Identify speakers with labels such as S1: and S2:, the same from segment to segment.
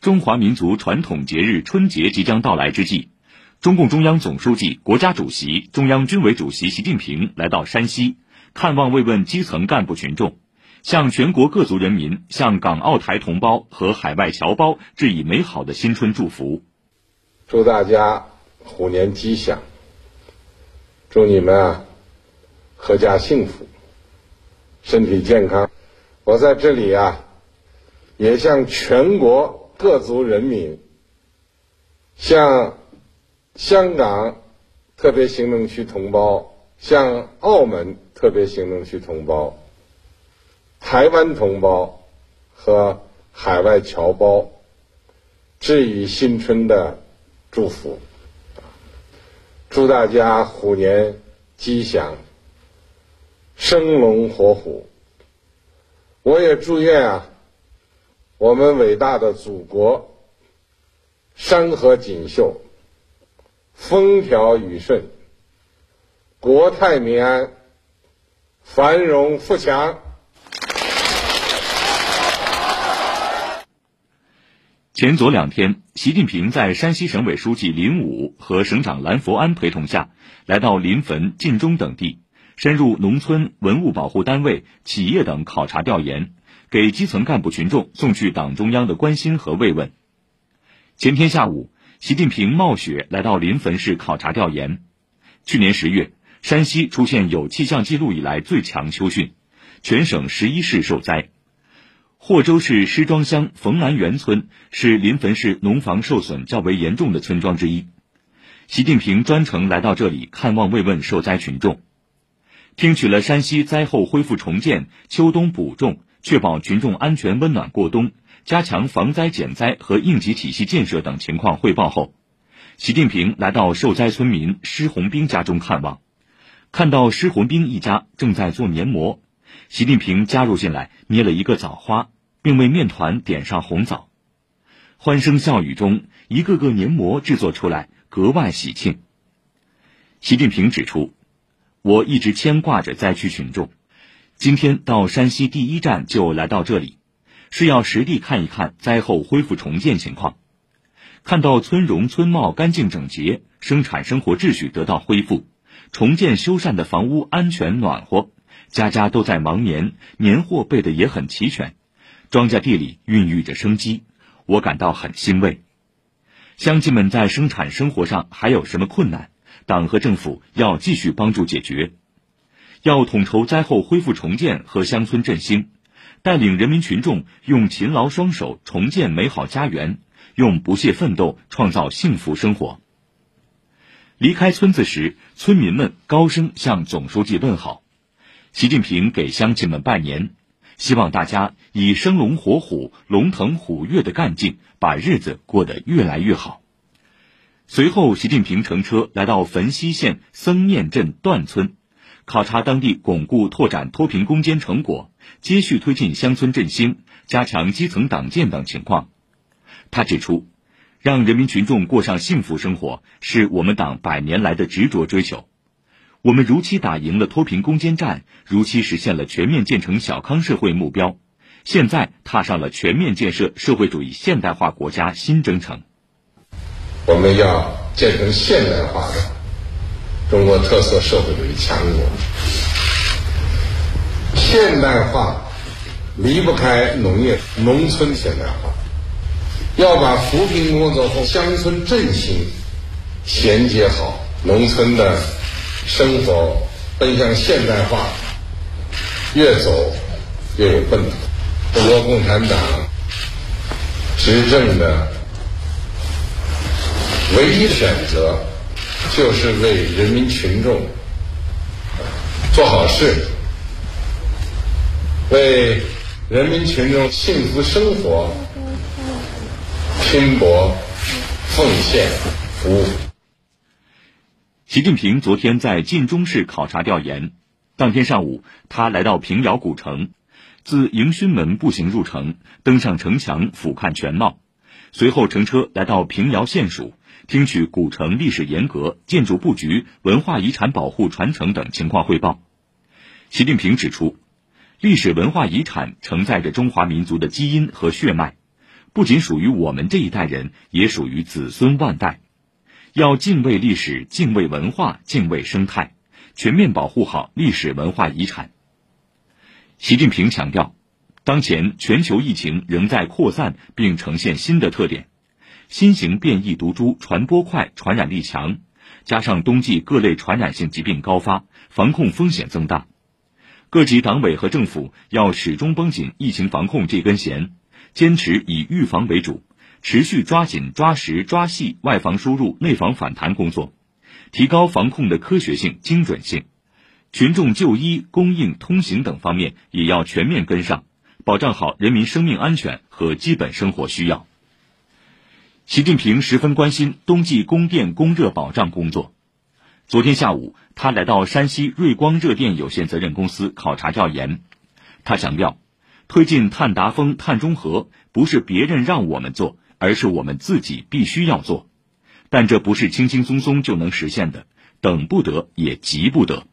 S1: 中华民族传统节日春节即将到来之际，中共中央总书记、国家主席、中央军委主席习近平来到山西，看望慰问基层干部群众，向全国各族人民、向港澳台同胞和海外侨胞致以美好的新春祝福。
S2: 祝大家虎年吉祥，祝你们啊，阖家幸福，身体健康。我在这里啊。也向全国各族人民、向香港特别行政区同胞、向澳门特别行政区同胞、台湾同胞和海外侨胞致以新春的祝福，祝大家虎年吉祥，生龙活虎。我也祝愿啊。我们伟大的祖国，山河锦绣，风调雨顺，国泰民安，繁荣富强。
S1: 前左两天，习近平在山西省委书记林武和省长兰佛安陪同下，来到临汾、晋中等地，深入农村、文物保护单位、企业等考察调研。给基层干部群众送去党中央的关心和慰问。前天下午，习近平冒雪来到临汾市考察调研。去年十月，山西出现有气象记录以来最强秋汛，全省十一市受灾。霍州市施庄乡冯南园村是临汾市农房受损较为严重的村庄之一。习近平专程来到这里看望慰问受灾群众，听取了山西灾后恢复重建、秋冬补种。确保群众安全温暖过冬，加强防灾减灾和应急体系建设等情况汇报后，习近平来到受灾村民施红兵家中看望，看到施红兵一家正在做黏膜，习近平加入进来捏了一个枣花，并为面团点上红枣，欢声笑语中，一个个黏膜制作出来，格外喜庆。习近平指出，我一直牵挂着灾区群众。今天到山西第一站就来到这里，是要实地看一看灾后恢复重建情况，看到村容村貌干净整洁，生产生活秩序得到恢复，重建修缮的房屋安全暖和，家家都在忙年，年货备的也很齐全，庄稼地里孕育着生机，我感到很欣慰。乡亲们在生产生活上还有什么困难，党和政府要继续帮助解决。要统筹灾后恢复重建和乡村振兴，带领人民群众用勤劳双手重建美好家园，用不懈奋斗创造幸福生活。离开村子时，村民们高声向总书记问好，习近平给乡亲们拜年，希望大家以生龙活虎、龙腾虎跃的干劲，把日子过得越来越好。随后，习近平乘车来到汾西县僧面镇段村。考察当地巩固拓展脱贫攻坚成果、接续推进乡村振兴、加强基层党建等情况。他指出，让人民群众过上幸福生活是我们党百年来的执着追求。我们如期打赢了脱贫攻坚战，如期实现了全面建成小康社会目标，现在踏上了全面建设社会主义现代化国家新征程。
S2: 我们要建成现代化的。中国特色社会主义强国，现代化离不开农业、农村现代化，要把扶贫工作和乡村振兴衔接好，农村的生活奔向现代化，越走越有奔头。中国共产党执政的唯一选择。就是为人民群众做好事，为人民群众幸福生活拼搏、奉献、服务。
S1: 习近平昨天在晋中市考察调研，当天上午，他来到平遥古城，自迎勋门步行入城，登上城墙俯瞰全貌，随后乘车来到平遥县署。听取古城历史沿革、建筑布局、文化遗产保护传承等情况汇报。习近平指出，历史文化遗产承载着中华民族的基因和血脉，不仅属于我们这一代人，也属于子孙万代。要敬畏历史，敬畏文化，敬畏生态，全面保护好历史文化遗产。习近平强调，当前全球疫情仍在扩散，并呈现新的特点，新型变异毒株传播快、传染力强，加上冬季各类传染性疾病高发，防控风险增大。各级党委和政府要始终绷紧疫情防控这根弦，坚持以预防为主。持续抓紧、抓实、抓细外防输入、内防反弹工作，提高防控的科学性、精准性。群众就医、供应、通行等方面也要全面跟上，保障好人民生命安全和基本生活需要。习近平十分关心冬季供电供热保障工作。昨天下午，他来到山西瑞光热电有限责任公司考察调研。他强调，推进碳达峰、碳中和不是别人让我们做。而是我们自己必须要做，但这不是轻轻松松就能实现的，等不得也急不得，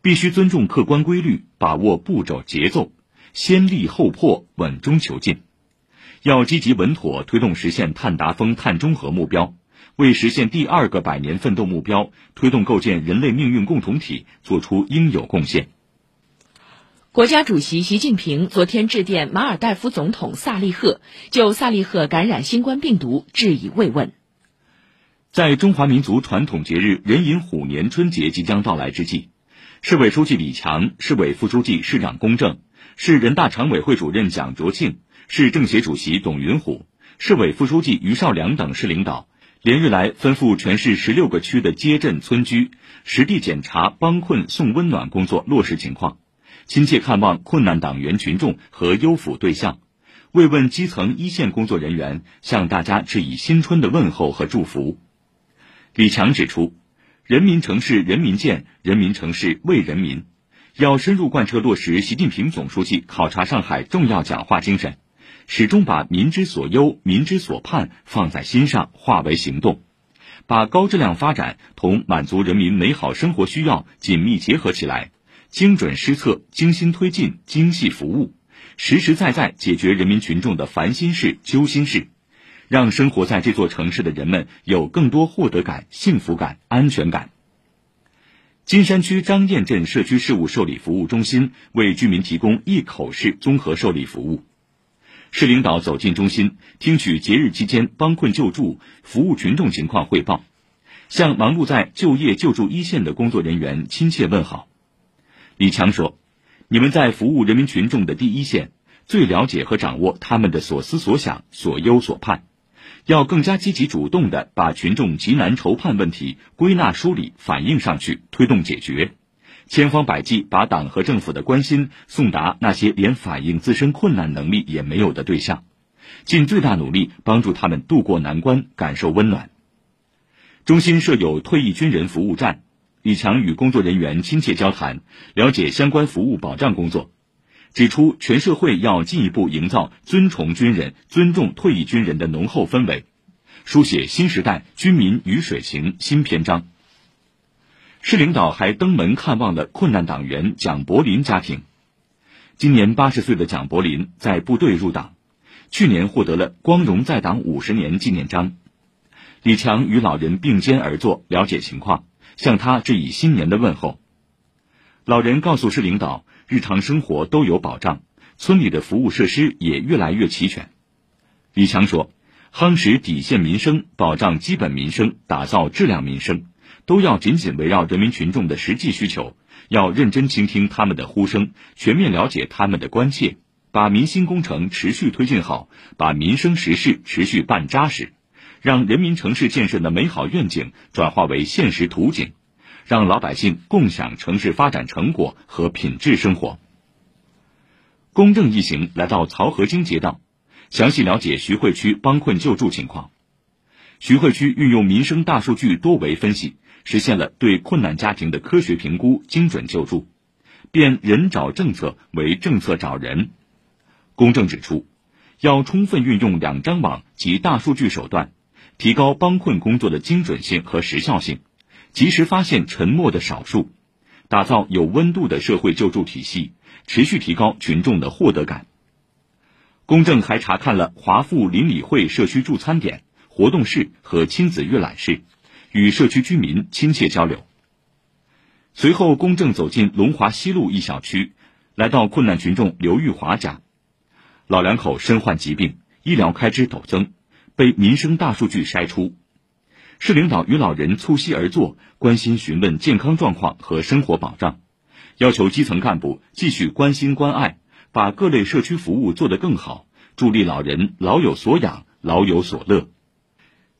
S1: 必须尊重客观规律，把握步骤节奏，先立后破，稳中求进。要积极稳妥推动实现碳达峰、碳中和目标，为实现第二个百年奋斗目标、推动构建人类命运共同体作出应有贡献。
S3: 国家主席习近平昨天致电马尔代夫总统萨利赫，就萨利赫感染新冠病毒致以慰问。
S1: 在中华民族传统节日壬寅虎年春节即将到来之际，市委书记李强、市委副书记、市长龚正、市人大常委会主任蒋卓庆、市政协主席董云虎、市委副书记于绍良等市领导，连日来吩咐全市十六个区的街镇村居，实地检查帮困送温暖工作落实情况。亲切看望困难党员群众和优抚对象，慰问基层一线工作人员，向大家致以新春的问候和祝福。李强指出，人民城市人民建，人民城市为人民，要深入贯彻落实习近平总书记考察上海重要讲话精神，始终把民之所忧、民之所盼放在心上，化为行动，把高质量发展同满足人民美好生活需要紧密结合起来。精准施策，精心推进，精细服务，实实在在解决人民群众的烦心事、揪心事，让生活在这座城市的人们有更多获得感、幸福感、安全感。金山区张堰镇社区事务受理服务中心为居民提供一口式综合受理服务，市领导走进中心，听取节日期间帮困救助服务群众情况汇报，向忙碌在就业救助一线的工作人员亲切问好。李强说：“你们在服务人民群众的第一线，最了解和掌握他们的所思所想、所忧所盼，要更加积极主动地把群众急难愁盼问题归纳梳理、反映上去，推动解决，千方百计把党和政府的关心送达那些连反映自身困难能力也没有的对象，尽最大努力帮助他们渡过难关，感受温暖。”中心设有退役军人服务站。李强与工作人员亲切交谈，了解相关服务保障工作，指出全社会要进一步营造尊崇军人、尊重退役军人的浓厚氛围，书写新时代军民鱼水情新篇章。市领导还登门看望了困难党员蒋柏林家庭。今年八十岁的蒋柏林在部队入党，去年获得了“光荣在党五十年”纪念章。李强与老人并肩而坐，了解情况。向他致以新年的问候。老人告诉市领导，日常生活都有保障，村里的服务设施也越来越齐全。李强说：“夯实底线民生，保障基本民生，打造质量民生，都要紧紧围绕人民群众的实际需求，要认真倾听他们的呼声，全面了解他们的关切，把民心工程持续推进好，把民生实事持续办扎实。”让人民城市建设的美好愿景转化为现实图景，让老百姓共享城市发展成果和品质生活。公正一行来到漕河泾街道，详细了解徐汇区帮困救助情况。徐汇区运用民生大数据多维分析，实现了对困难家庭的科学评估、精准救助，变人找政策为政策找人。公正指出，要充分运用两张网及大数据手段。提高帮困工作的精准性和时效性，及时发现沉默的少数，打造有温度的社会救助体系，持续提高群众的获得感。公正还查看了华富邻里会社区助餐点、活动室和亲子阅览室，与社区居民亲切交流。随后，公正走进龙华西路一小区，来到困难群众刘玉华家。老两口身患疾病，医疗开支陡增，被民生大数据筛出。市领导与老人促膝而坐，关心询问健康状况和生活保障，要求基层干部继续关心关爱。把各类社区服务做得更好，助力老人老有所养、老有所乐。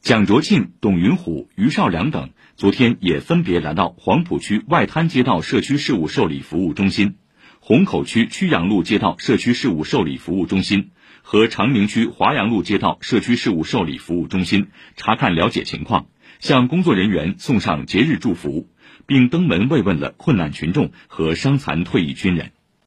S1: 蒋卓庆、董云虎、于少良等昨天也分别来到黄浦区外滩街道社区事务受理服务中心、虹口区曲阳路街道社区事务受理服务中心和长宁区华阳路街道社区事务受理服务中心查看了解情况，向工作人员送上节日祝福，并登门慰问了困难群众和伤残退役军人。